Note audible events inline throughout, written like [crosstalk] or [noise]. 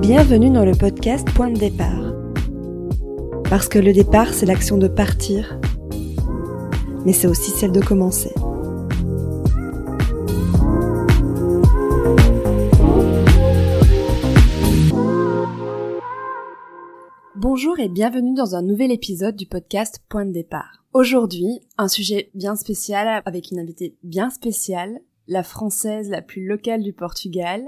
Bienvenue dans le podcast Point de départ. Parce que le départ, c'est l'action de partir, mais c'est aussi celle de commencer. Bonjour et bienvenue dans un nouvel épisode du podcast Point de départ. Aujourd'hui, un sujet bien spécial avec une invitée bien spéciale, la française la plus locale du Portugal.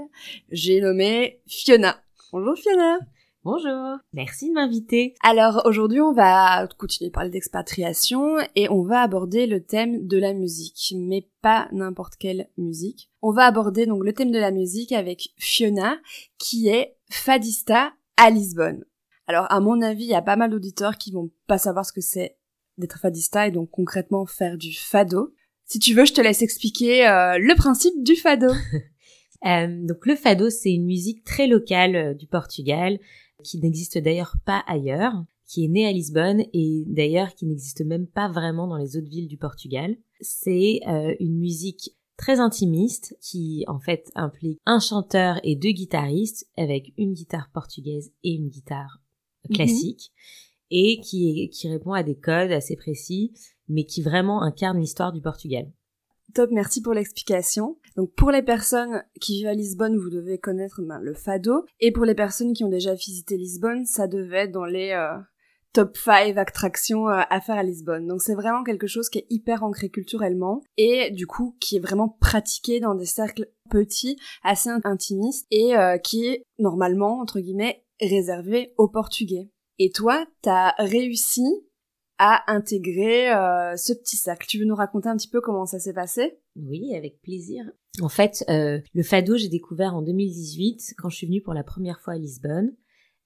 J'ai nommé Fiona. Bonjour Fiona. Bonjour, merci de m'inviter. Alors aujourd'hui on va continuer de parler d'expatriation et on va aborder le thème de la musique, mais pas n'importe quelle musique. On va aborder donc le thème de la musique avec Fiona qui est fadista à Lisbonne. Alors à mon avis il y a pas mal d'auditeurs qui vont pas savoir ce que c'est d'être fadista et donc concrètement faire du fado. Si tu veux je te laisse expliquer euh, le principe du fado. [laughs] Euh, donc le fado, c'est une musique très locale euh, du Portugal, qui n'existe d'ailleurs pas ailleurs, qui est née à Lisbonne et d'ailleurs qui n'existe même pas vraiment dans les autres villes du Portugal. C'est une musique très intimiste qui en fait implique un chanteur et deux guitaristes avec une guitare portugaise et une guitare Mhm. classique et qui, est- qui répond à des codes assez précis mais qui vraiment incarne l'histoire du Portugal. Top, merci pour l'explication. Donc pour les personnes qui vivent à Lisbonne, vous devez connaître ben, le fado. Et pour les personnes qui ont déjà visité Lisbonne, ça devait être dans les euh, top 5 attractions euh, à faire à Lisbonne. Donc c'est vraiment quelque chose qui est hyper ancré culturellement et du coup qui est vraiment pratiqué dans des cercles petits, assez intimistes et euh, qui est normalement, entre guillemets, réservé aux Portugais. Et toi, t'as réussi à intégrer euh, ce petit cercle. Tu veux nous raconter un petit peu comment ça s'est passé? Oui, avec plaisir. En fait, euh, le fado, j'ai découvert en 2018 quand je suis venue pour la première fois à Lisbonne.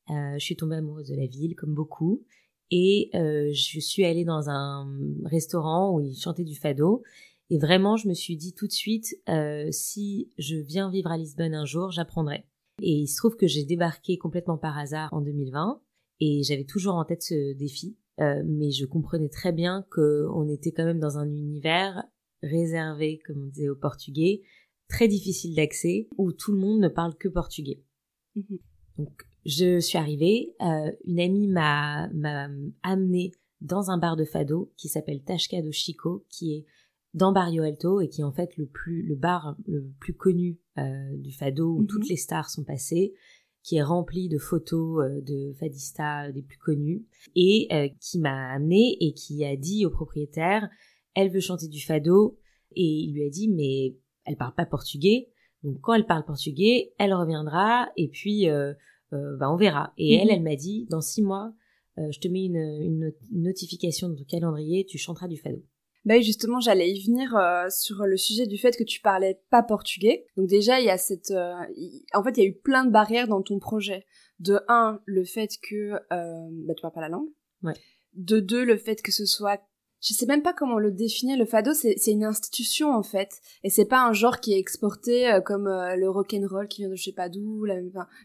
Euh, je suis tombée amoureuse de la ville, comme beaucoup, et euh, je suis allée dans un restaurant où ils chantaient du fado. Et vraiment, je me suis dit tout de suite, euh, si je viens vivre à Lisbonne un jour, j'apprendrai. Et il se trouve que j'ai débarqué complètement par hasard en 2020, et j'avais toujours en tête ce défi. Euh, mais je comprenais très bien qu'on était quand même dans un univers réservé, comme on disait aux Portugais, très difficile d'accès, où tout le monde ne parle que portugais. Mhm. Donc, je suis arrivée, euh, une amie m'a amenée dans un bar de fado qui s'appelle Tasca do Chico, qui est dans Barrio Alto et qui est en fait le plus le bar le plus connu euh, du fado où Mhm. toutes les stars sont passées, qui est rempli de photos euh, de fadistas des plus connus et euh, qui m'a amenée et qui a dit au propriétaire elle veut chanter du fado et il lui a dit mais elle parle pas portugais donc quand elle parle portugais elle reviendra et puis euh, euh, bah, on verra et Mhm. elle elle m'a dit dans six mois euh, je te mets une, une not- une notification dans ton calendrier tu chanteras du fado Bah oui, justement, j'allais y venir euh, sur le sujet du fait que tu parlais pas portugais. Donc déjà, il y a cette... euh, En fait, il y a eu plein de barrières dans ton projet. De un, le fait que euh, bah, tu parles pas la langue. Ouais. De deux, le fait que ce soit... Je sais même pas comment le définir. Le fado, c'est c'est une institution en fait, et c'est pas un genre qui est exporté euh, comme euh, le rock and roll qui vient de je sais pas d'où, la,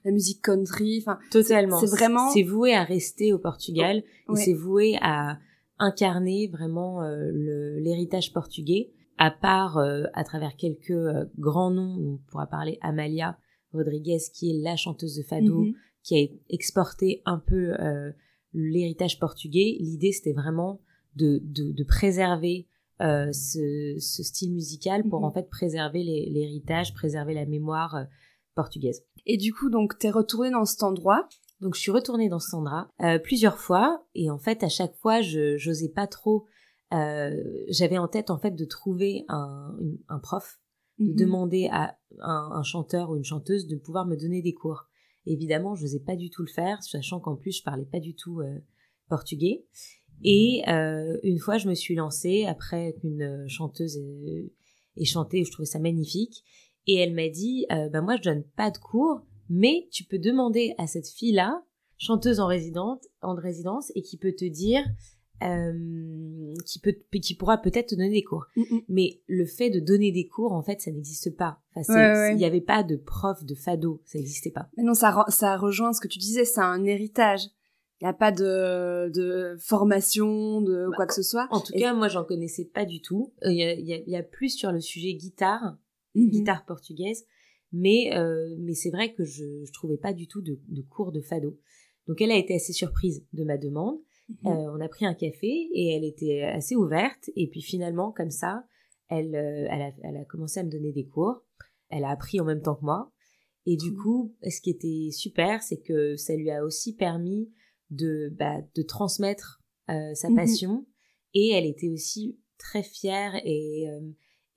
la musique country. Enfin, totalement c'est vraiment- c'est voué à rester au Portugal et Ouais. c'est voué à incarner vraiment euh, l'héritage portugais à part euh, à travers quelques euh, grands noms on pourra parler Amalia Rodriguez qui est la chanteuse de fado Mhm. qui a exporté un peu euh, l'héritage portugais. L'idée, c'était vraiment de, de, de préserver euh, ce, ce style musical pour Mhm. en fait préserver l'héritage, préserver la mémoire euh, portugaise. Et du coup, donc, t'es retourné dans cet endroit. Donc je suis retournée dans Sandra euh, plusieurs fois et en fait à chaque fois je j'osais pas trop. euh, J'avais en tête en fait de trouver un, un prof de Mhm. demander à un, un chanteur ou une chanteuse de pouvoir me donner des cours. Évidemment, je n'osais pas du tout le faire, sachant qu'en plus, je parlais pas du tout euh, portugais. Et euh, une fois, je me suis lancée après qu'une chanteuse ait, ait chanté, je trouvais ça magnifique. Et elle m'a dit, euh, bah moi, je donne pas de cours, mais tu peux demander à cette fille-là, chanteuse en résidence, en résidence, et qui peut te dire, euh, qui peut, qui pourra peut-être te donner des cours. Mhm. Mais le fait de donner des cours, en fait, ça n'existe pas. Enfin, c'est- Ouais, ouais. il n'y avait pas de prof de fado, ça n'existait pas. Mais non, ça, re- ça rejoint ce que tu disais, c'est un héritage. Il n'y a pas de, de formation, de Bah, quoi que ce soit. En tout Et- cas, moi, j'en connaissais pas du tout. Euh, Il y, a, il y a- il y a plus sur le sujet guitare, Mhm. guitare portugaise, mais euh, mais c'est vrai que je, je trouvais pas du tout de, de cours de fado. Donc elle a été assez surprise de ma demande. Mhm. Euh, on a pris un café et elle était assez ouverte. Et puis finalement, comme ça, elle, euh, elle, a, elle a commencé à me donner des cours. Elle a appris en même temps que moi. Et du Cool. coup, ce qui était super, c'est que ça lui a aussi permis de, bah, de transmettre euh, sa Mhm. passion. Et elle était aussi très fière et, euh,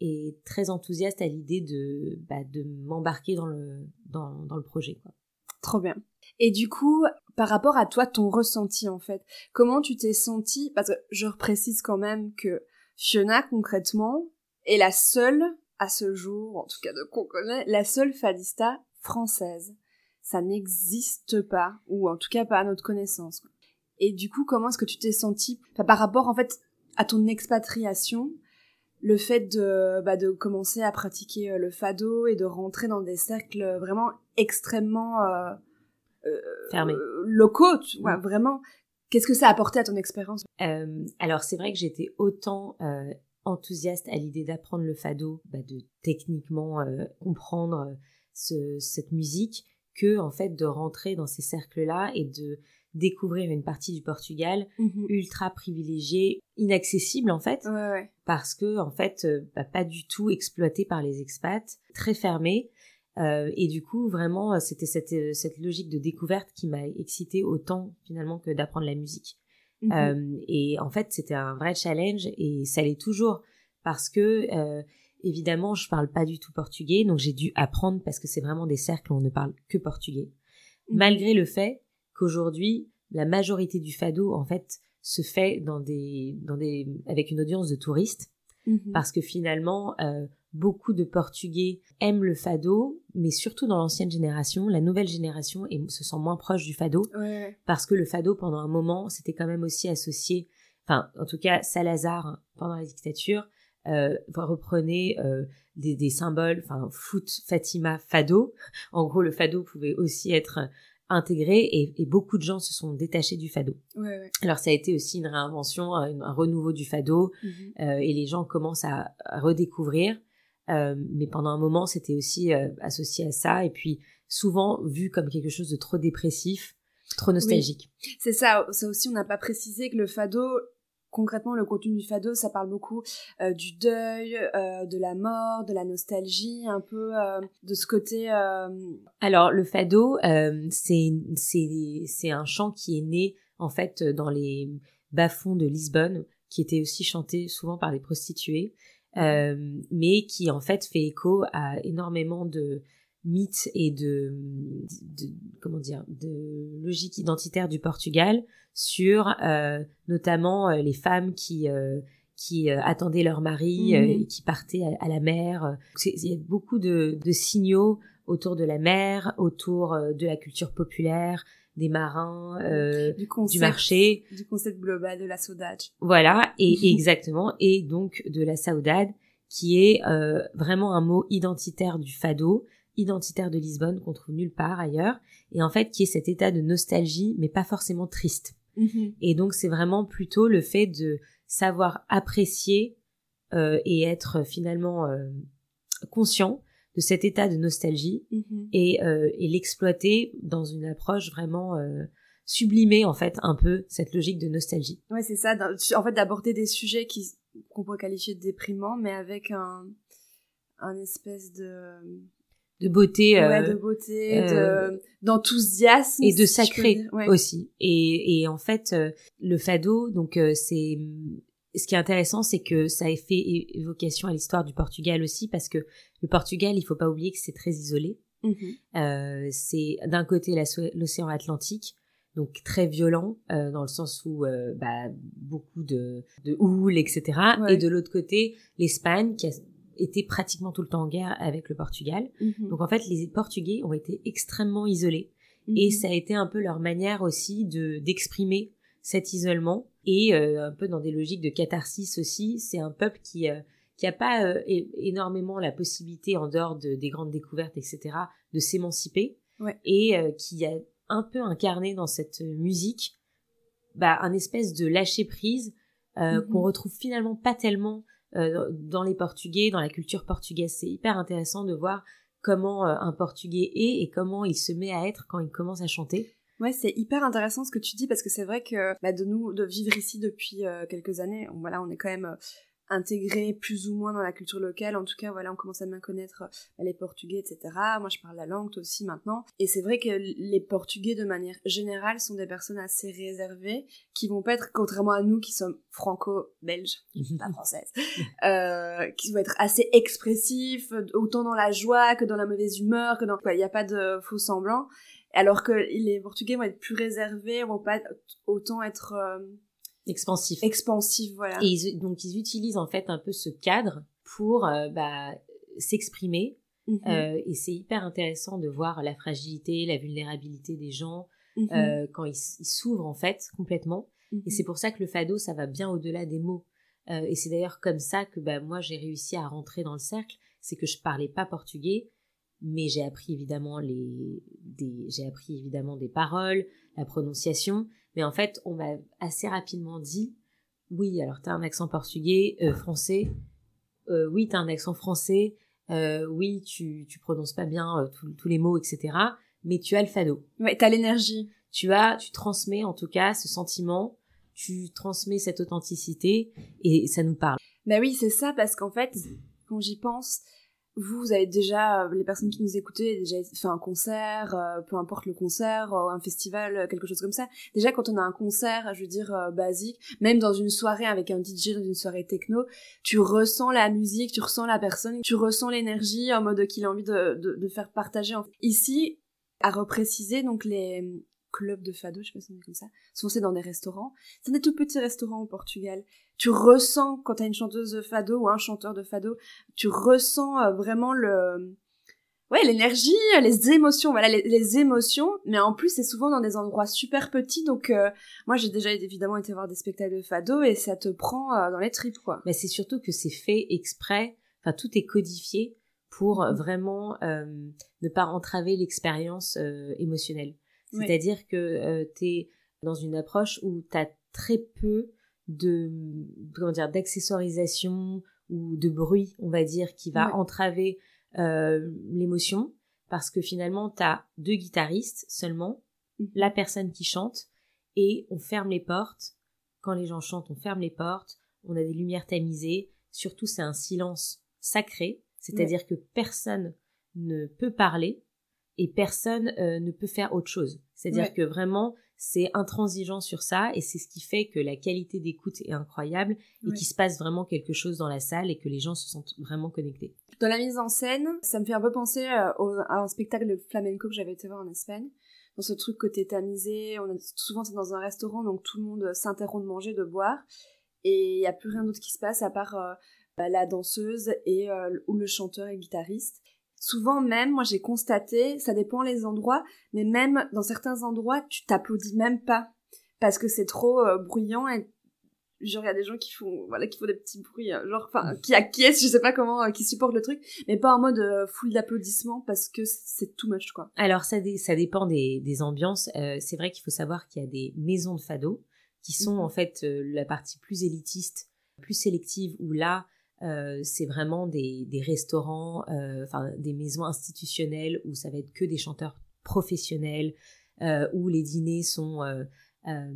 et très enthousiaste à l'idée de, bah, de m'embarquer dans le, dans, dans le projet. Quoi. Trop bien. Et du coup, par rapport à toi, ton ressenti en fait, comment tu t'es senti Parce que je reprécise quand même que Fiona, concrètement, est la seule, à ce jour, en tout cas de qu'on connaît, la seule fadista française. Ça n'existe pas, ou en tout cas pas à notre connaissance. Et du coup, comment est-ce que tu t'es senti par rapport en fait à ton expatriation le fait de, bah, de commencer à pratiquer euh, le fado et de rentrer dans des cercles vraiment extrêmement euh, euh, Fermé. euh, locaux, tu vois, Mm. vraiment. Qu'est-ce que ça a apporté à ton expérience? Euh, alors c'est vrai que j'étais autant enthousiaste à l'idée d'apprendre le fado, bah, de techniquement comprendre ce- cette musique, que en fait de rentrer dans ces cercles-là et de découvrir une partie du Portugal ultra privilégiée, inaccessible en fait, Ouais, ouais. parce que en fait euh, bah, pas du tout exploité par les expats, très fermé. Euh, et du coup, vraiment, euh, c'était cette, euh, cette logique de découverte qui m'a excitée autant finalement que d'apprendre la musique. Mhm. Euh, et en fait, c'était un vrai challenge et ça l'est toujours parce que euh, évidemment, je parle pas du tout portugais, donc j'ai dû apprendre parce que c'est vraiment des cercles où on ne parle que portugais. Mhm. Malgré le fait qu'aujourd'hui, la majorité du fado en fait se fait dans des dans des avec une audience de touristes. Mhm. parce que finalement euh, beaucoup de Portugais aiment le fado, mais surtout dans l'ancienne génération, la nouvelle génération et se sent moins proche du fado. Ouais, parce que le fado pendant un moment c'était quand même aussi associé enfin en tout cas Salazar pendant la dictature euh, reprenait euh, des, des symboles enfin foot Fatima fado. En gros le fado pouvait aussi être intégré et, et beaucoup de gens se sont détachés du fado Ouais, ouais. alors ça a été aussi une réinvention un, un renouveau du fado Mhm. euh, et les gens commencent à, à redécouvrir. Euh, mais pendant un moment, c'était aussi euh, associé à ça, et puis souvent vu comme quelque chose de trop dépressif, trop nostalgique. C'est ça, ça aussi, on n'a pas précisé que le fado, concrètement, le contenu du fado, ça parle beaucoup euh, du deuil, euh, de la mort, de la nostalgie, un peu euh, de ce côté. Alors le fado, c'est c'est c'est un chant qui est né en fait dans les bas-fonds de Lisbonne, qui était aussi chanté souvent par des prostituées, mais qui en fait fait écho à énormément de mythes et de, de comment dire de logique identitaire du Portugal sur euh, notamment euh, les femmes qui euh, qui euh, attendaient leur mari euh, Mhm. et qui partaient à, à la mer. Il y a beaucoup de, de signaux autour de la mer, autour euh, de la culture populaire, des marins, euh, du concept, du marché, du concept global de la saudade. voilà, et Mhm. [laughs] exactement, et donc de la saudade, qui est euh, vraiment un mot identitaire du fado, identitaire de Lisbonne qu'on trouve nulle part ailleurs, et en fait qui est cet état de nostalgie, mais pas forcément triste. Mhm. Et donc c'est vraiment plutôt le fait de savoir apprécier euh, et être finalement euh, conscient de cet état de nostalgie Mhm. et, euh, et l'exploiter dans une approche vraiment sublimée en fait un peu cette logique de nostalgie. Ouais, c'est ça. En fait, d'aborder des sujets qui qu'on pourrait qualifier de déprimants, mais avec un un espèce de de beauté euh, ouais, de beauté, euh, de d'enthousiasme et de sacré. Ouais. aussi. Et, et en fait, euh, le fado, donc euh, c'est ce qui est intéressant, c'est que ça a fait évocation à l'histoire du Portugal aussi, parce que le Portugal, il faut pas oublier que c'est très isolé. Mhm. Euh, c'est d'un côté l'océan Atlantique, donc très violent euh, dans le sens où euh, bah, beaucoup de, de houle, etc. Ouais. Et de l'autre côté, l'Espagne qui a été pratiquement tout le temps en guerre avec le Portugal. Mhm. Donc en fait, les Portugais ont été extrêmement isolés Mhm. et ça a été un peu leur manière aussi de d'exprimer cet isolement et euh, un peu dans des logiques de catharsis aussi. C'est un peuple qui euh, qui a pas euh, énormément la possibilité en dehors de, des grandes découvertes etc de s'émanciper Ouais. et euh, qui a un peu incarné dans cette musique bah, un espèce de lâcher prise euh, Mhm. qu'on retrouve finalement pas tellement euh, dans les Portugais, dans la culture portugaise. C'est hyper intéressant de voir comment euh, un Portugais est et comment il se met à être quand il commence à chanter. Ouais, c'est hyper intéressant ce que tu dis parce que c'est vrai que bah, de nous de vivre ici depuis euh, quelques années, on, voilà, on est quand même euh, intégré plus ou moins dans la culture locale. En tout cas, voilà, on commence à bien connaître euh, les Portugais, etc. Moi, je parle la langue toi aussi maintenant. Et c'est vrai que les Portugais, de manière générale, sont des personnes assez réservées qui vont pas être, contrairement à nous qui sommes franco-belges, pas françaises, [laughs] euh, qui vont être assez expressifs, autant dans la joie que dans la mauvaise humeur, que dans, il n'y a pas de faux semblants. Alors que les Portugais vont être plus réservés, vont pas autant être euh, Expansif. expansifs, voilà. Et ils- donc ils utilisent en fait un peu ce cadre pour euh, bah, s'exprimer. Mhm. Euh, et c'est hyper intéressant de voir la fragilité, la vulnérabilité des gens Mhm. euh, quand ils s'ouvrent en fait complètement. Mhm. Et c'est pour ça que le fado, ça va bien au-delà des mots. Et c'est d'ailleurs comme ça que bah, moi j'ai réussi à rentrer dans le cercle. C'est que je parlais pas portugais, mais j'ai appris évidemment les, des, j'ai appris évidemment des paroles, la prononciation. Mais en fait, on m'a assez rapidement dit, oui, alors t'as un accent portugais, euh, français. Euh, oui, t'as un accent français. Euh, oui, tu tu prononces pas bien euh, tous- tous les mots, etc. Mais tu as le fado Ouais, t'as l'énergie. tu as, tu transmets en tout cas ce sentiment, tu transmets cette authenticité et ça nous parle. Bah oui, c'est ça, parce qu'en fait, quand j'y pense, vous, vous avez déjà, euh, les personnes qui nous écoutaient, déjà fait un concert, euh, peu importe le concert, euh, un festival, quelque chose comme ça. Déjà, quand on a un concert, je veux dire, basique, même dans une soirée avec un DJ, dans une soirée techno, tu ressens la musique, tu ressens la personne, tu ressens l'énergie en mode qu'il a envie de, de, de faire partager. Ici, à repréciser, donc les clubs de fado, je sais pas si on dit comme ça, souvent c'est dans des restaurants. C'est des tout petits restaurants au Portugal tu ressens quand t'as une chanteuse de fado ou un chanteur de fado, tu ressens euh, vraiment le, ouais, l'énergie, les émotions, voilà, les, émotions. Mais en plus, c'est souvent dans des endroits super petits. Donc, euh, moi, j'ai déjà évidemment été voir des spectacles de fado et ça te prend euh, dans les tripes, quoi. Mais c'est surtout que c'est fait exprès, enfin tout est codifié pour Mhm. vraiment euh, ne pas entraver l'expérience euh, émotionnelle. C'est-à-dire que tu es dans une approche où tu as très peu de comment dire d'accessoirisation ou de bruit, on va dire, qui va entraver euh, l'émotion. Parce que finalement tu as deux guitaristes seulement, Mhm. la personne qui chante et on ferme les portes. Quand les gens chantent, on ferme les portes, on a des lumières tamisées, surtout c'est un silence sacré, c'est-à-dire que personne ne peut parler et personne euh, ne peut faire autre chose. C'est-à-dire Ouais. que vraiment, c'est intransigeant sur ça et c'est ce qui fait que la qualité d'écoute est incroyable et qu'il se passe vraiment quelque chose dans la salle et que les gens se sentent vraiment connectés. Dans la mise en scène, ça me fait un peu penser euh, à un spectacle de flamenco que j'avais été voir en Espagne. Dans ce truc côté tamisé, on est, souvent c'est dans un restaurant, donc tout le monde s'interrompt de manger, de boire, et il n'y a plus rien d'autre qui se passe à part euh, bah, la danseuse et euh, ou le chanteur et le guitariste. Souvent même, moi j'ai constaté, ça dépend les endroits, mais même dans certains endroits, tu t'applaudis même pas parce que c'est trop euh, bruyant et genre il y a des gens qui font voilà qui font des petits bruits euh, genre enfin qui acquiescent je sais pas comment euh, qui supportent le truc mais pas en mode euh, full d'applaudissements parce que c'est too much quoi Alors ça, dé- ça dépend des, des ambiances. Euh, c'est vrai qu'il faut savoir qu'il y a des maisons de fado qui sont Mhm. en fait la partie plus élitiste, plus sélective, où là, euh, c'est vraiment des, des restaurants, euh, enfin des maisons institutionnelles où ça va être que des chanteurs professionnels, euh, où les dîners sont euh, euh,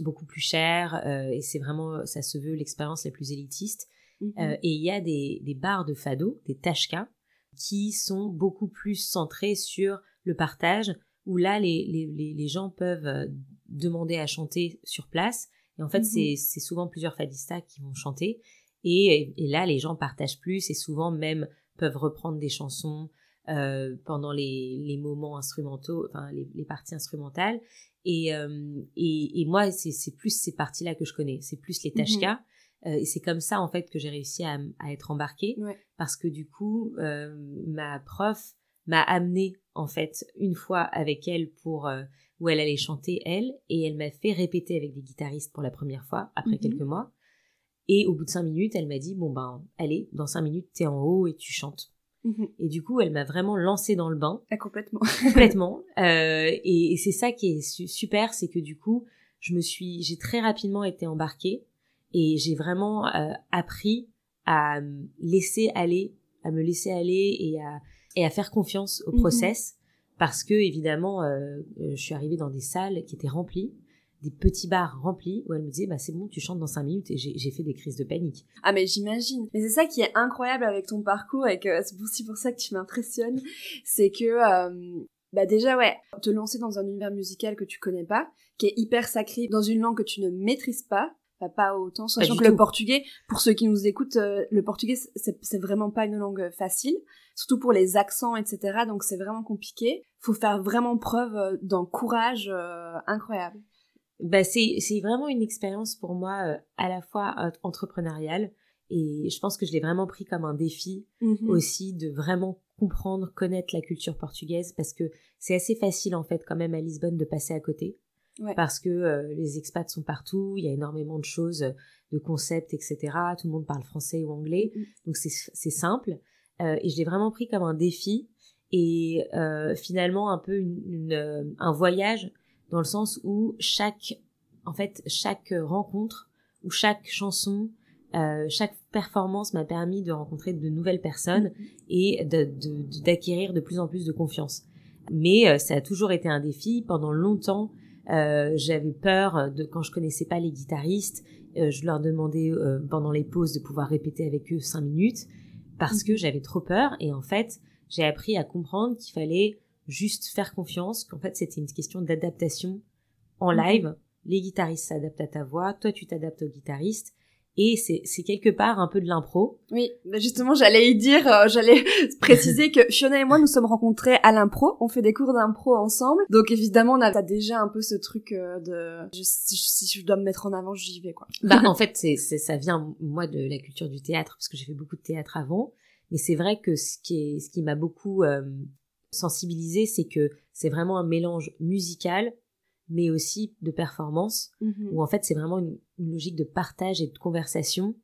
beaucoup plus chers euh, et c'est vraiment, ça se veut l'expérience la plus élitiste. Mhm. Euh, et il y a des, des bars de fado, des tashkas, qui sont beaucoup plus centrés sur le partage, où là, les, les, les, gens peuvent demander à chanter sur place. Et en fait, c'est c'est souvent plusieurs fadistas qui vont chanter. Et, et là, les gens partagent plus et souvent même peuvent reprendre des chansons euh, pendant les, les moments instrumentaux, enfin les, les parties instrumentales. Et, euh, et, et moi, c'est c'est plus ces parties-là que je connais. C'est plus les Mhm. tashkas. Euh, et c'est comme ça, en fait, que j'ai réussi à, à être embarquée. Ouais. Parce que du coup, euh, ma prof m'a amenée, en fait, une fois avec elle pour... euh, où elle allait chanter, elle, et elle m'a fait répéter avec des guitaristes pour la première fois, après Mhm. quelques mois. Et au bout de cinq minutes, elle m'a dit, bon ben, allez, dans cinq minutes, t'es en haut et tu chantes. Mhm. Et du coup, elle m'a vraiment lancée dans le bain, Ah, complètement [laughs] complètement. Euh, et et c'est ça qui est su- super, c'est que du coup, je me suis, j'ai très rapidement été embarquée et j'ai vraiment euh, appris à laisser aller, à me laisser aller et à et à faire confiance au mhm. process parce que évidemment, euh, euh, je suis arrivée dans des salles qui étaient remplies des petits bars remplis où elle me disait bah c'est bon tu chantes dans cinq minutes et j'ai fait des crises de panique. Ah mais j'imagine. Mais c'est ça qui est incroyable avec ton parcours et que c'est aussi pour ça que tu m'impressionnes, c'est que bah déjà ouais, te lancer dans un univers musical que tu connais pas, qui est hyper sacré, dans une langue que tu ne maîtrises pas, bah, pas autant, sachant que le portugais, pour ceux qui nous écoutent, euh, le portugais c'est vraiment pas une langue facile, surtout pour les accents, etc. Donc c'est vraiment compliqué. Faut faire vraiment preuve euh, d'un courage euh, incroyable. Bah c'est c'est vraiment une expérience pour moi à la fois entrepreneuriale et je pense que je l'ai vraiment pris comme un défi mm-hmm. aussi de vraiment comprendre, connaître la culture portugaise parce que c'est assez facile en fait quand même à Lisbonne de passer à côté. Parce que euh, les expats sont partout, il y a énormément de choses, de concepts, etc. Tout le monde parle français ou anglais, mm, donc c'est simple. Euh, et je l'ai vraiment pris comme un défi et euh, finalement un peu une, un voyage dans le sens où chaque, en fait, chaque rencontre ou chaque chanson, euh, chaque performance m'a permis de rencontrer de nouvelles personnes et d'acquérir de, de, plus en plus de confiance. Mais euh, ça a toujours été un défi. Pendant longtemps, euh, j'avais peur de quand je connaissais pas les guitaristes. Je leur demandais pendant les pauses de pouvoir répéter avec eux cinq minutes parce que j'avais trop peur. Et en fait, j'ai appris à comprendre qu'il fallait juste faire confiance, qu'en fait c'était une question d'adaptation en mhm. live. Les guitaristes s'adaptent à ta voix, toi tu t'adaptes au guitariste et c'est quelque part un peu de l'impro. Oui, mais justement, j'allais y dire, euh, j'allais [laughs] préciser que Fiona et moi nous sommes rencontrés à l'impro, on fait des cours d'impro ensemble, donc évidemment on a déjà un peu ce truc euh, de si je dois me mettre en avant, j'y vais quoi. Bah en [laughs] fait, c'est ça vient moi de la culture du théâtre parce que j'ai fait beaucoup de théâtre avant, mais c'est vrai que ce qui est ce qui m'a beaucoup euh, sensibilisé, c'est que c'est vraiment un mélange musical mais aussi de performance, mhm. où en fait c'est vraiment une, logique de partage et de conversation,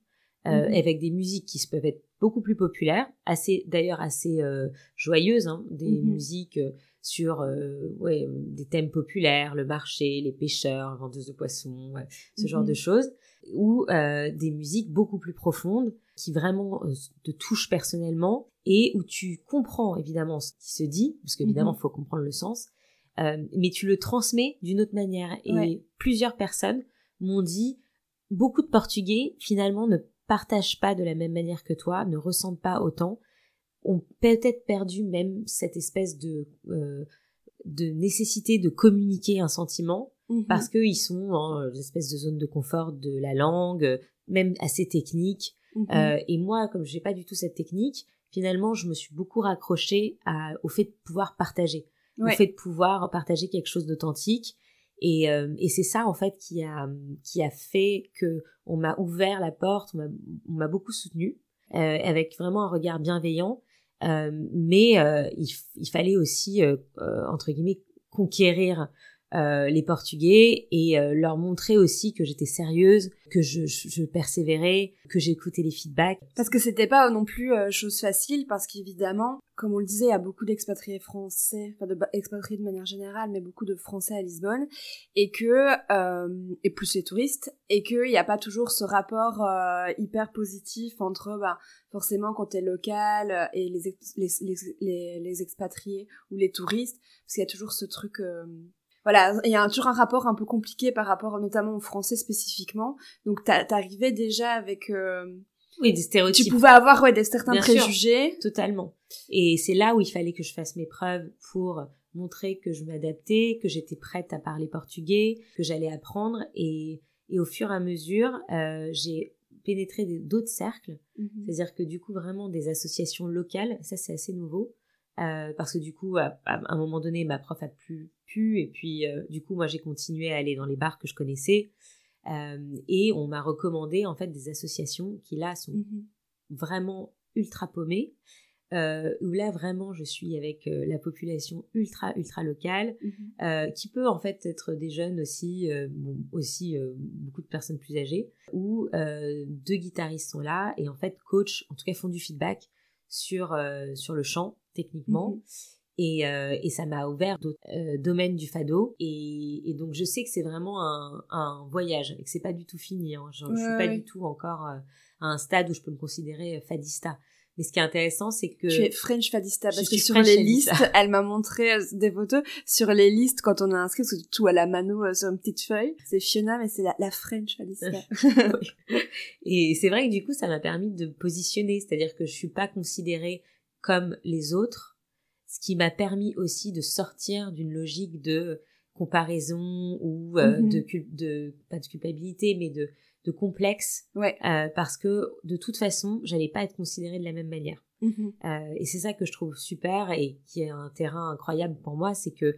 euh, mhm. avec des musiques qui peuvent être beaucoup plus populaires, assez d'ailleurs assez euh, joyeuses, hein, des mhm. musiques euh, sur euh, ouais, des thèmes populaires, le marché, les pêcheurs, vendeuses de poissons, ce genre de choses, ou des musiques beaucoup plus profondes qui vraiment te touchent personnellement et où tu comprends évidemment ce qui se dit, parce qu'évidemment il faut comprendre le sens, euh, mais tu le transmets d'une autre manière. Et plusieurs personnes m'ont dit, beaucoup de Portugais finalement ne partagent pas de la même manière que toi, ne ressentent pas autant, ont peut-être perdu même cette espèce de euh, de nécessité de communiquer un sentiment mhm. parce qu'ils sont dans une espèce de zone de confort de la langue, même assez technique. Mhm. Euh, et moi, comme j'ai pas du tout cette technique, finalement, je me suis beaucoup raccrochée à, au fait de pouvoir partager le fait de pouvoir partager quelque chose d'authentique. Et, euh, et c'est ça en fait qui a qui a fait que on m'a ouvert la porte, on m'a beaucoup soutenu euh, avec vraiment un regard bienveillant. Mais il, il, fallait aussi entre guillemets conquérir euh, les Portugais et euh, leur montrer aussi que j'étais sérieuse, que je, je, persévérais, que j'écoutais les feedbacks. Parce que c'était pas non plus euh, chose facile, parce qu'évidemment, comme on le disait, il y a beaucoup d'expatriés français, enfin d'expatriés de, de manière générale, mais beaucoup de Français à Lisbonne, et que et plus les touristes, et qu'il n'y a pas toujours ce rapport hyper positif entre bah, forcément quand t'es local et les, les, les, les, expatriés ou les touristes, parce qu'il y a toujours ce truc voilà, il y a toujours un rapport un peu compliqué par rapport notamment aux Français spécifiquement. Donc t'arrivais déjà avec euh, oui des stéréotypes. Tu pouvais avoir ouais des certains préjugés. totalement. Et c'est là où il fallait que je fasse mes preuves pour montrer que je m'adaptais, que j'étais prête à parler portugais, que j'allais apprendre et et au fur et à mesure euh, j'ai pénétré d'autres cercles, mhm. c'est-à-dire que du coup vraiment des associations locales, ça c'est assez nouveau euh, parce que du coup, à, un moment donné, ma prof a plus pu, et puis euh, du coup, moi, j'ai continué à aller dans les bars que je connaissais, euh, et on m'a recommandé en fait des associations qui là sont mmh vraiment ultra paumées, où là vraiment je suis avec la population ultra ultra locale, mmh qui peut en fait être des jeunes aussi, bon, aussi beaucoup de personnes plus âgées, où deux guitaristes sont là et en fait coach, en tout cas font du feedback sur sur le chant techniquement. Mhm. Et, euh, et ça m'a ouvert d'autres euh, domaines du fado. Et, et, donc je sais que c'est vraiment un, un voyage et que c'est pas du tout fini. Hein. Je, je suis pas du tout encore euh, à un stade où je peux me considérer fadista. Mais ce qui est intéressant, c'est que tu es French fadista parce que sur les listes, elle m'a montré des photos sur les listes quand on a inscrit parce que tout à la mano sur une petite feuille. C'est Fiona, mais c'est la, la, French fadista. [laughs] Et c'est vrai que du coup, ça m'a permis de positionner, c'est-à-dire que je suis pas considérée comme les autres ce qui m'a permis aussi de sortir d'une logique de comparaison ou euh, mhm. de, de pas de culpabilité mais de de complexe ouais. euh, parce que de toute façon j'allais pas être considérée de la même manière mhm. euh, et c'est ça que je trouve super et qui est un terrain incroyable pour moi c'est que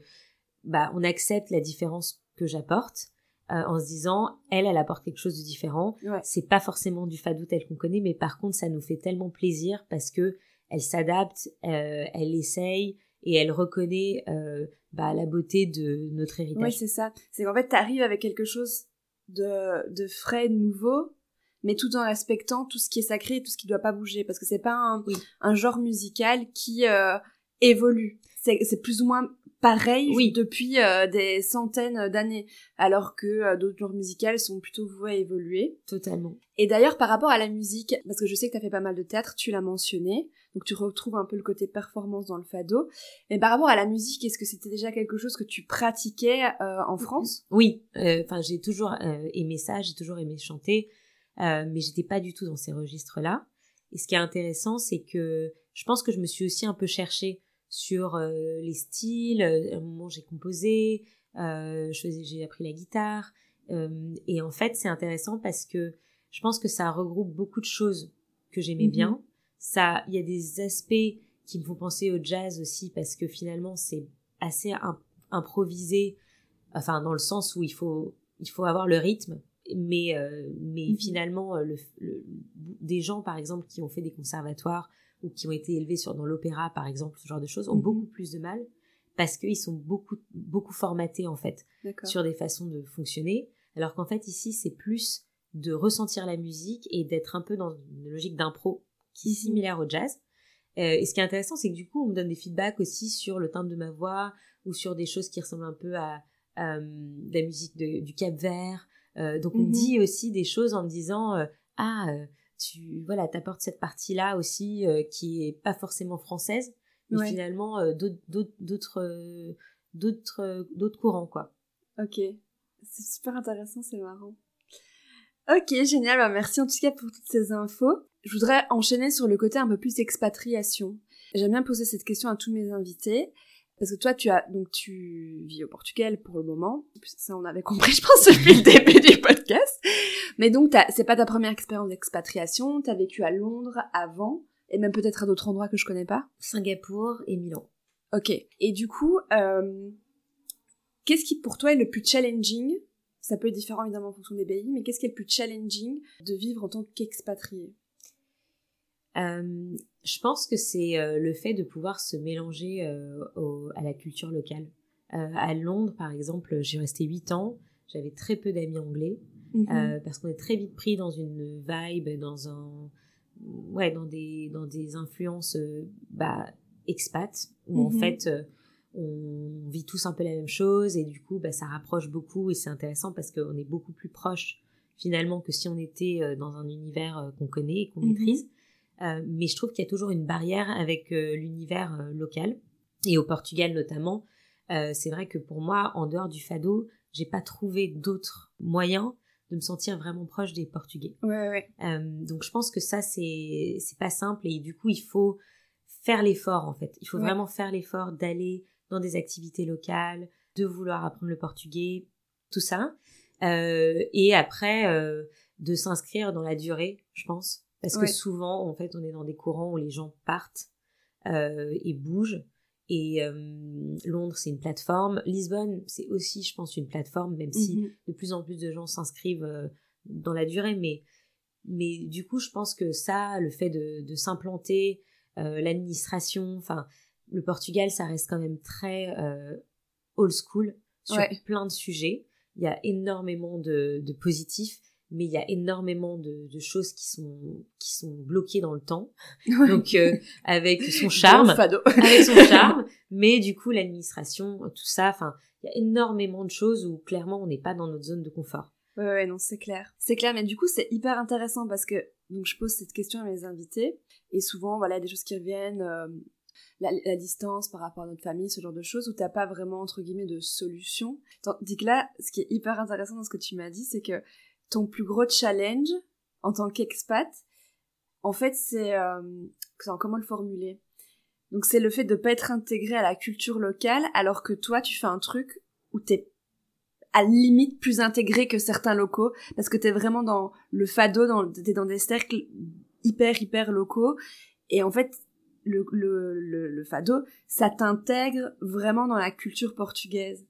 bah on accepte la différence que j'apporte euh, en se disant elle elle apporte quelque chose de différent ouais. c'est pas forcément du fado tel qu'on connaît mais par contre ça nous fait tellement plaisir parce que elle s'adapte, elle essaye et elle reconnaît bah, la beauté de notre héritage. Oui, c'est ça. C'est qu'en fait, tu arrives avec quelque chose de, de frais, de nouveau, mais tout en respectant tout ce qui est sacré et tout ce qui doit pas bouger. Parce que c'est pas un, un genre musical qui euh, évolue. C'est plus ou moins pareil oui. depuis euh, des centaines d'années, alors que euh, d'autres genres musicales sont plutôt voués à évoluer. Totalement. Et d'ailleurs, par rapport à la musique, parce que je sais que tu as fait pas mal de théâtre, tu l'as mentionné, donc tu retrouves un peu le côté performance dans le fado. Mais par rapport à la musique, est-ce que c'était déjà quelque chose que tu pratiquais euh, en France? Oui, enfin j'ai toujours aimé ça, j'ai toujours aimé chanter, mais j'étais pas du tout dans ces registres-là. Et ce qui est intéressant, c'est que je pense que je me suis aussi un peu cherchée sur euh, les styles. Euh, à un moment, j'ai composé, euh, j'ai appris la guitare. et en fait, c'est intéressant parce que je pense que ça regroupe beaucoup de choses que j'aimais bien. Mhm. Ça, il y a des aspects qui me font penser au jazz aussi parce que finalement, c'est assez improvisé. Enfin, dans le sens où il faut, il faut avoir le rythme mais mais mhm. finalement le, des gens par exemple qui ont fait des conservatoires ou qui ont été élevés sur dans l'opéra par exemple ce genre de choses ont mhm. beaucoup plus de mal parce qu'ils sont beaucoup beaucoup formatés en fait sur des façons de fonctionner alors qu'en fait ici c'est plus de ressentir la musique et d'être un peu dans une logique d'impro qui est mhm. similaire au jazz euh, et ce qui est intéressant c'est que du coup on me donne des feedbacks aussi sur le timbre de ma voix ou sur des choses qui ressemblent un peu à, euh, la musique du Cap Vert euh, donc on me mhm. dit aussi des choses en me disant euh, ah tu voilà t'apportes cette partie là aussi euh, qui est pas forcément française mais finalement euh, d'autres d'autres euh, d'autres d'autres courants quoi. Ok. C'est super intéressant c'est marrant. Ok génial. Bah, merci en tout cas pour toutes ces infos. Je voudrais enchaîner sur le côté un peu plus expatriation. J'aime bien poser cette question à tous mes invités parce que toi, tu as donc tu vis au Portugal pour le moment. Ça, on avait compris, [laughs] je pense, depuis le début du podcast. Mais donc, c'est pas ta première expérience d'expatriation. T'as vécu à Londres avant, et même peut-être à d'autres endroits que je connais pas. Singapour et Milan. Ok. Et du coup, euh, qu'est-ce qui pour toi est le plus challenging? Ça peut être différent évidemment en fonction des pays, mais qu'est-ce qui est le plus challenging de vivre en tant qu'expatrié? Euh, je pense que c'est euh, le fait de pouvoir se mélanger euh, à la culture locale. à Londres, par exemple, j'ai resté 8 ans, j'avais très peu d'amis anglais, mhm. parce qu'on est très vite pris dans une vibe, dans un... Ouais, dans des, dans des influences bah, expats, où en mhm. fait on vit tous un peu la même chose et du coup bah, ça rapproche beaucoup et c'est intéressant parce qu'on est beaucoup plus proche finalement que si on était dans un univers qu'on connaît et qu'on mhm. maîtrise. Euh, mais je trouve qu'il y a toujours une barrière avec euh, l'univers euh, local. Et au Portugal notamment, c'est vrai que pour moi, en dehors du fado, j'ai pas trouvé d'autres moyens de me sentir vraiment proche des Portugais. Ouais, ouais. donc je pense que ça c'est c'est pas simple et du coup il faut faire l'effort en fait. Il faut vraiment faire l'effort d'aller dans des activités locales, de vouloir apprendre le portugais, tout ça. Euh, et après euh, de s'inscrire dans la durée, je pense. Parce que souvent, en fait, on est dans des courants où les gens partent euh, et bougent. Et euh, Londres, c'est une plateforme. Lisbonne, c'est aussi, je pense, une plateforme, même si mhm. de plus en plus de gens s'inscrivent euh, dans la durée. Mais, mais du coup, je pense que ça, le fait de, de s'implanter, l'administration, enfin, le Portugal, ça reste quand même très old school sur plein de sujets. Il y a énormément de, de positifs mais il y a énormément de, de, choses qui sont qui sont bloquées dans le temps. [laughs] Donc euh, avec son charme, [laughs] avec son [laughs] charme, mais du coup l'administration, tout ça, enfin, il y a énormément de choses où clairement on n'est pas dans notre zone de confort. Ouais, ouais, non, c'est clair. C'est clair, mais du coup, c'est hyper intéressant parce que donc je pose cette question à mes invités et souvent, voilà, des choses qui reviennent, euh, la, la, distance par rapport à notre famille, ce genre de choses où t'as pas vraiment entre guillemets de solution. Tandis que là, ce qui est hyper intéressant dans ce que tu m'as dit, c'est que ton plus gros challenge en tant qu'expat, en fait, c'est euh, comment le formuler? Donc c'est le fait de pas être intégré à la culture locale, alors que toi, tu fais un truc où t'es à limite plus intégré que certains locaux, parce que t'es vraiment dans le fado, t'es dans des cercles hyper hyper locaux, et en fait, le, le fado, ça t'intègre vraiment dans la culture portugaise.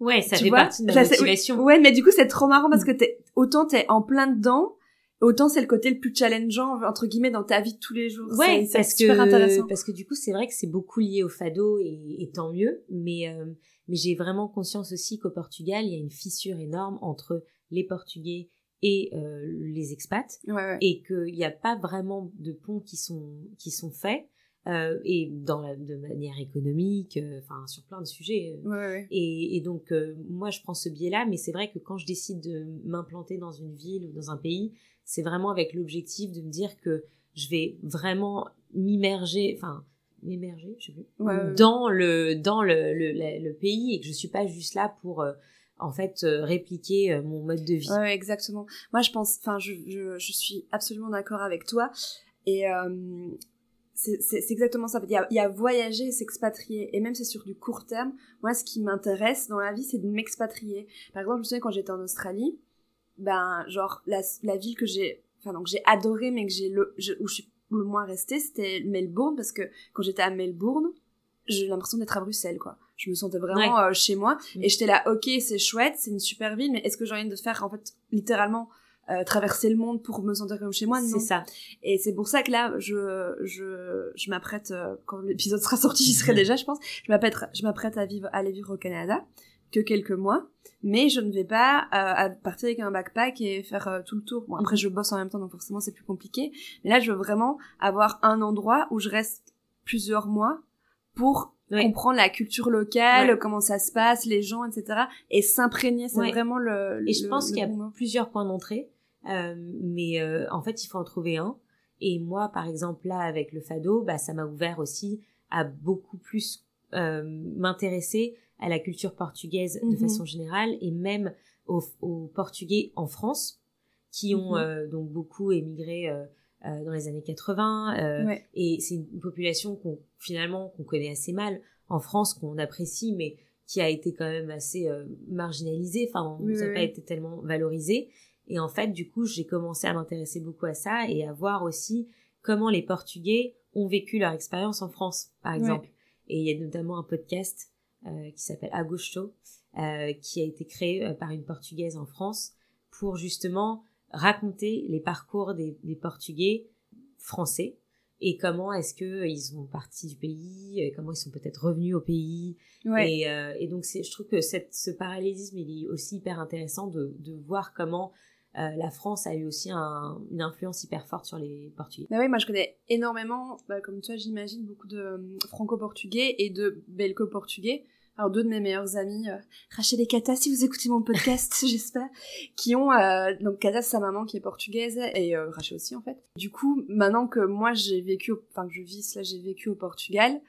Ouais, ça fait partie de la motivation. Ouais, mais du coup, c'est trop marrant parce que t'es, autant t'es en plein dedans, autant c'est le côté le plus challengeant, entre guillemets, dans ta vie de tous les jours. Ouais, parce que, intéressant. parce que du coup, c'est vrai que c'est beaucoup lié au fado et, et tant mieux, mais, euh, mais j'ai vraiment conscience aussi qu'au Portugal, il y a une fissure énorme entre les Portugais et euh, les expats ouais, ouais. et qu'il n'y a pas vraiment de ponts qui sont qui sont faits euh, et dans la, de manière économique, euh, enfin sur plein de sujets. Euh. Ouais, et, et, donc moi je prends ce biais-là, mais c'est vrai que quand je décide de m'implanter dans une ville ou dans un pays, c'est vraiment avec l'objectif de me dire que je vais vraiment m'immerger, enfin m'immerger, je sais plus, dans le dans le, le, le, pays et que je suis pas juste là pour en fait répliquer mon mode de vie. Ouais, exactement. Moi je pense, enfin je, je, je suis absolument d'accord avec toi et c'est exactement ça. Il y, a, il y a voyager et s'expatrier. Et même c'est sur du court terme. Moi, ce qui m'intéresse dans la vie, c'est de m'expatrier. Par exemple, je me souviens quand j'étais en Australie, ben, genre, la, la ville que j'ai, enfin, donc j'ai adoré, mais que j'ai le, où je suis le moins restée, c'était Melbourne, parce que quand j'étais à Melbourne, j'ai l'impression d'être à Bruxelles, quoi. Je me sentais vraiment euh, chez moi. Mm. Et j'étais là, ok, c'est chouette, c'est une super ville, mais est-ce que j'ai envie de faire, en fait, littéralement, euh, traverser le monde pour me sentir comme chez moi. C'est ça. Et c'est pour ça que là, je je je m'apprête euh, quand l'épisode sera sorti, j'y serai déjà, je pense. Je m'apprête je m'apprête à vivre aller vivre au Canada que quelques mois, mais je ne vais pas euh, partir avec un backpack et faire euh, tout le tour. Bon, après je bosse en même temps, donc forcément c'est plus compliqué. Mais là, je veux vraiment avoir un endroit où je reste plusieurs mois pour comprendre la culture locale, comment ça se passe, les gens, etc. Et s'imprégner, c'est vraiment le, Et je pense qu'il y a plusieurs points d'entrée. Euh, mais euh, en fait, il faut en trouver un. Et moi, par exemple, là, avec le fado, bah, ça m'a ouvert aussi à beaucoup plus euh, m'intéresser à la culture portugaise de mhm. façon générale et même aux, aux, Portugais en France qui ont mhm. donc beaucoup émigré dans les années 80 et c'est une population qu'on finalement qu'on connaît assez mal en France qu'on apprécie mais qui a été quand même assez marginalisée enfin ça n'a pas été tellement valorisé et en fait, du coup, j'ai commencé à m'intéresser beaucoup à ça et à voir aussi comment les Portugais ont vécu leur expérience en France, par exemple. Et il y a notamment un podcast euh, qui s'appelle Agosto, euh, qui a été créé euh, par une Portugaise en France pour justement raconter les parcours des, des Portugais français et comment est-ce que ils sont partis du pays, et comment ils sont peut-être revenus au pays. Ouais. Et, euh, et donc je trouve que cette, ce parallélisme il est aussi hyper intéressant de, de voir comment euh, la France a eu aussi un, une influence hyper forte sur les Portugais. Bah oui, moi je connais énormément, bah, comme toi j'imagine, beaucoup de euh, franco-portugais et de belco-portugais. Alors deux de mes meilleurs amis, euh, Rachel et Kata, si vous écoutez mon podcast, [laughs] j'espère, qui ont euh, donc Kata sa maman qui est portugaise et Rachel aussi en fait. Du coup, maintenant que moi j'ai vécu, enfin que je vis là, j'ai vécu au Portugal,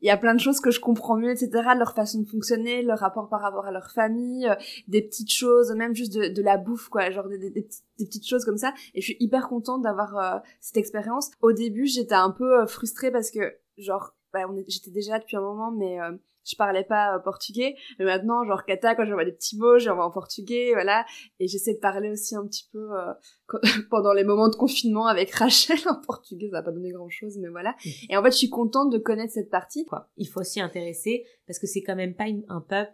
il y a plein de choses que je comprends mieux, etc. Leur façon de fonctionner, leur rapport par rapport à leur famille, euh, des petites choses, même juste de, de la bouffe, quoi, genre des, des, des, petites choses comme ça. Et je suis hyper contente d'avoir euh, cette expérience. Au début, j'étais un peu euh, frustrée parce que, genre, bah, j'étais déjà là depuis un moment, mais je parlais pas euh, portugais, mais maintenant, genre kata, quand j'envoie des petits mots, j'envoie en portugais, voilà, et j'essaie de parler aussi un petit peu euh, [laughs] pendant les moments de confinement avec Rachel en portugais, ça va pas donné grand chose, mais voilà. Mm. Et en fait, je suis contente de connaître cette partie. Quoi. Il faut s'y intéresser parce que c'est quand même pas une, un peuple,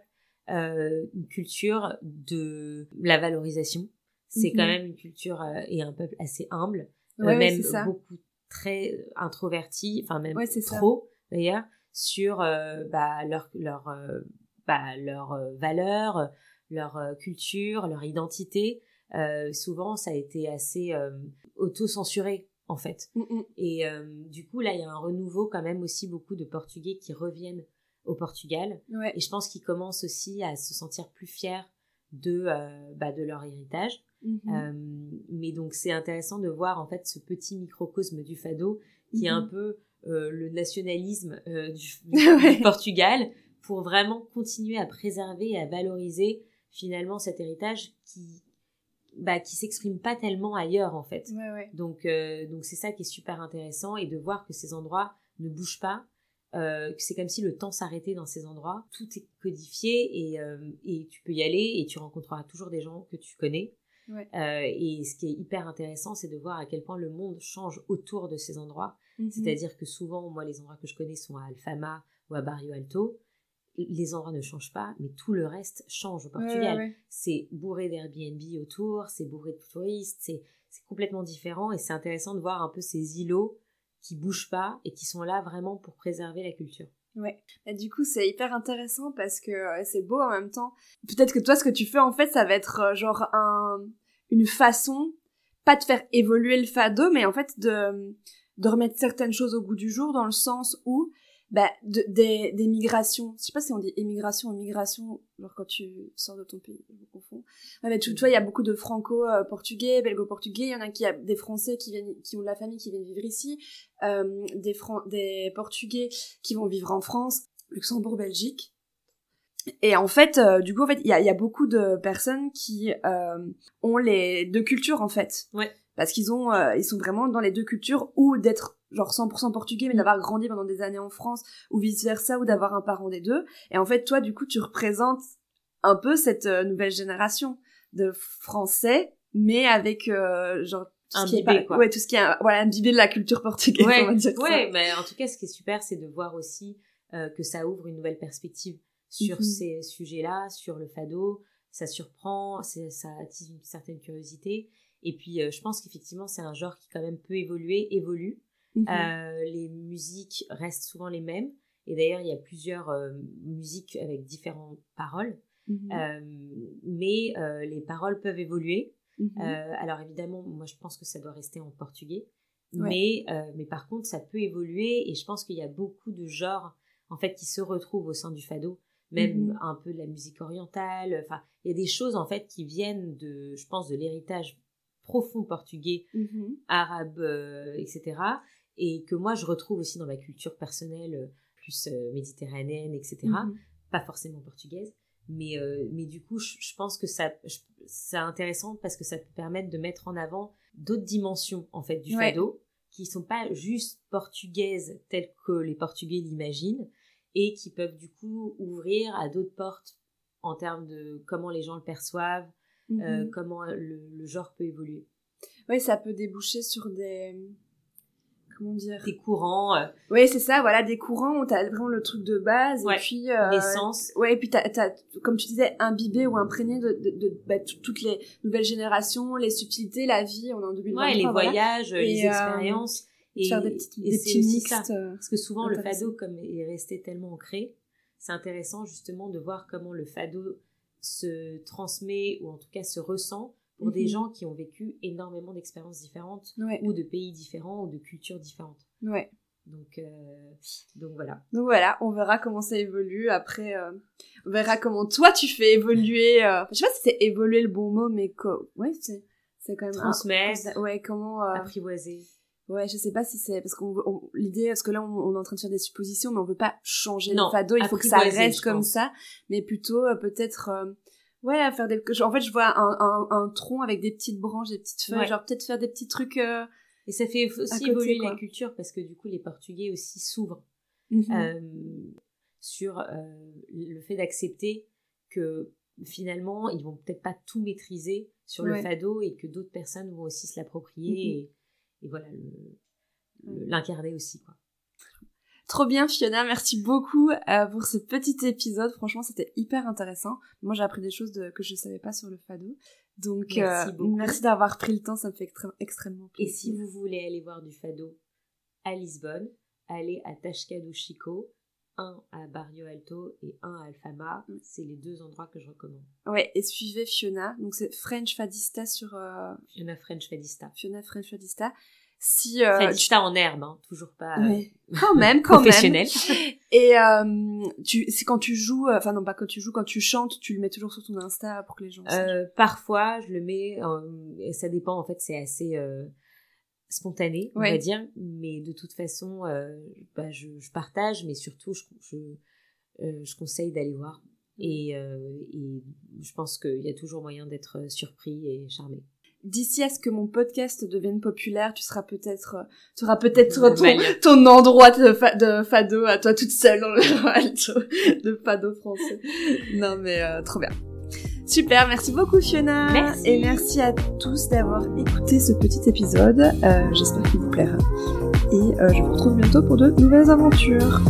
euh, une culture de la valorisation. C'est quand mm-hmm. même une culture euh, et un peuple assez humble, ouais, même beaucoup très introverti, enfin même trop d'ailleurs sur euh, bah, leur leur euh, bah, leur euh, valeur, leur culture, leur identité. souvent ça a été assez auto-censuré en fait. Mm, mm. Et du coup là il y a un renouveau quand même aussi beaucoup de Portugais qui reviennent au Portugal. Ouais. Et je pense qu'ils commencent aussi à se sentir plus fiers de, euh, bah, de leur héritage. Mhm. Euh, mais donc c'est intéressant de voir en fait ce petit microcosme du fado qui est un peu euh, le nationalisme euh, [laughs] du, Ouais. du Portugal pour vraiment continuer à préserver et à valoriser finalement cet héritage qui bah, qui s'exprime pas tellement ailleurs en fait. Ouais, ouais. Donc euh, donc c'est ça qui est super intéressant et de voir que ces endroits ne bougent pas, euh, que c'est comme si le temps s'arrêtait dans ces endroits. Tout est codifié et euh, et tu peux y aller et tu rencontreras toujours des gens que tu connais. Ouais. Euh, et ce qui est hyper intéressant, c'est de voir à quel point le monde change autour de ces endroits. Mhm. C'est-à-dire que souvent, moi, les endroits que je connais sont à Alfama ou à Barrio Alto. Les endroits ne changent pas, mais tout le reste change au Ouais, Portugal ouais, ouais. c'est bourré d'Airbnb autour, c'est bourré de touristes, c'est complètement différent et c'est intéressant de voir un peu ces îlots qui bougent pas et qui sont là vraiment pour préserver la culture. Et du coup, c'est hyper intéressant parce que euh, c'est beau en même temps. Peut-être que toi, ce que tu fais, en fait, ça va être euh, genre un, une façon, pas de faire évoluer le fado, mais en fait de, de remettre certaines choses au goût du jour dans le sens où, bah, de- des, des migrations. Je sais pas si on dit émigration ou migration, genre quand tu sors de ton pays, je me confonds. Ouais, mais tu, tu vois, il y a beaucoup de franco-portugais, belgo-portugais, il y en a qui a des français qui viennent, qui ont de la famille qui viennent vivre ici, euh, des Fran- des portugais qui vont vivre en France, Luxembourg, Belgique. Et en fait, euh, du coup, en fait, il y a, y a beaucoup de personnes qui euh, ont les deux cultures en fait. Ouais. Parce qu'ils ont, euh, ils sont vraiment dans les deux cultures, ou d'être genre 100% portugais, mais Mm. d'avoir grandi pendant des années en France, ou vice versa, ou d'avoir un parent des deux. Et en fait, toi, du coup, tu représentes un peu cette euh, nouvelle génération de Français, mais avec euh, genre tout ce qui est quoi. ouais, tout ce qui est voilà, imbibé de la culture portugaise, on va dire ça. ouais, mais en tout cas, ce qui est super, c'est de voir aussi euh, que ça ouvre une nouvelle perspective sur Mhm. ces sujets-là, sur le fado. Ça surprend, ça attise une certaine curiosité. Et puis, euh, je pense qu'effectivement, c'est un genre qui quand même peut évoluer, évolue. Mhm. Euh, les musiques restent souvent les mêmes. Et d'ailleurs, il y a plusieurs euh, musiques avec différentes paroles. Mhm. Mais les paroles peuvent évoluer. Mhm. Alors évidemment, moi je pense que ça doit rester en portugais. Ouais. Mais, euh, mais par contre, ça peut évoluer et je pense qu'il y a beaucoup de genres en fait qui se retrouvent au sein du fado, même un peu de la musique orientale. Enfin, il y a des choses en fait qui viennent de, je pense, de l'héritage profond portugais, Mhm. arabe, euh, etc. Et que moi je retrouve aussi dans ma culture personnelle euh, plus euh, méditerranéenne, etc Mhm. pas forcément portugaise. Mais, euh, mais du coup, je, je pense que ça, c'est intéressant parce que ça peut permettre de mettre en avant d'autres dimensions, en fait, du Ouais. fado, qui sont pas juste portugaises telles que les Portugais l'imaginent, et qui peuvent du coup ouvrir à d'autres portes en termes de comment les gens le perçoivent, euh, Mhm. comment le, le genre peut évoluer. Oui, ça peut déboucher sur des... Comment dire? Des courants, euh, Oui, c'est ça, voilà, des courants où t'as vraiment le truc de base, Ouais, et puis... euh, l'essence. Ouais, et puis t'as, comme tu disais, imbibé ou imprégné de, de, de bah, toutes les nouvelles générations, les subtilités, la vie, on est en 2023, ouais, les voilà. voyages, Et, les euh, expériences. Et, faire des petits, et des petits mixtes. euh, Parce que souvent, le fado, comme est resté tellement ancré, c'est intéressant justement de voir comment le fado se transmet ou en tout cas se ressent pour des Mhm. gens qui ont vécu énormément d'expériences différentes Ouais, ou de pays différents ou de cultures différentes. ouais. Donc, euh, donc voilà. Donc voilà, on verra comment ça évolue. Après, euh, on verra comment toi tu fais évoluer. Euh... Je sais pas si c'est évoluer le bon mot, mais quoi. Ouais, c'est c'est quand même. un- Transmettre, Ouais, comment. euh, apprivoiser. Ouais, je sais pas si c'est parce qu'on l'idée parce que là on, on est en train de faire des suppositions, mais on veut pas changer Non, le fado. Il faut que ça reste comme pense. ça, mais plutôt euh, peut-être. euh, Ouais, faire des. En fait, je vois un, un, un tronc avec des petites branches, des petites feuilles. Ouais. Genre peut-être faire des petits trucs. euh, Et ça fait aussi côté, évoluer quoi. la culture parce que du coup, les Portugais aussi s'ouvrent mhm. euh, sur le fait d'accepter que finalement ils vont peut-être pas tout maîtriser sur Ouais. le fado et que d'autres personnes vont aussi se l'approprier Mhm. et, et voilà le- l'incarner aussi quoi. Trop bien Fiona, merci beaucoup euh, pour ce petit épisode. Franchement, c'était hyper intéressant. Moi, j'ai appris des choses de- que je savais pas sur le fado. Donc, Merci euh, beaucoup. merci d'avoir pris le temps, ça me fait extré- extrêmement Et plaisir. si vous voulez aller voir du fado à Lisbonne, allez à Tasca do Chico un à Barrio Alto et un à Alfama. Mm. C'est les deux endroits que je recommande. Ouais, et suivez Fiona. Donc c'est French Fadista sur euh, Fiona French Fadista. Fiona French Fadista. Si euh, Fadista en herbe, hein, toujours pas euh, Ouais. quand même, [laughs] quand même. professionnel. [laughs] Et euh, tu, c'est quand tu joues, euh, enfin non pas quand tu joues, quand tu chantes, tu le mets toujours sur ton Insta pour que les gens. Euh, parfois, je le mets, euh, et ça dépend, en fait, c'est assez euh, spontané, on Ouais. va dire, mais de toute façon, euh, bah, je, je partage, mais surtout, je, je, euh, je conseille d'aller voir. Et, euh, et je pense qu'il y a toujours moyen d'être surpris et charmé. D'ici à ce que mon podcast devienne populaire, tu seras peut-être, tu auras peut-être ton, ton endroit de, fa- de fado à toi toute seule dans le [laughs] de fado français. Non mais trop bien. Super, merci beaucoup Fiona. Merci. Et merci à tous d'avoir écouté ce petit épisode. Euh, J'espère qu'il vous plaira. Et euh, je vous retrouve bientôt pour de nouvelles aventures.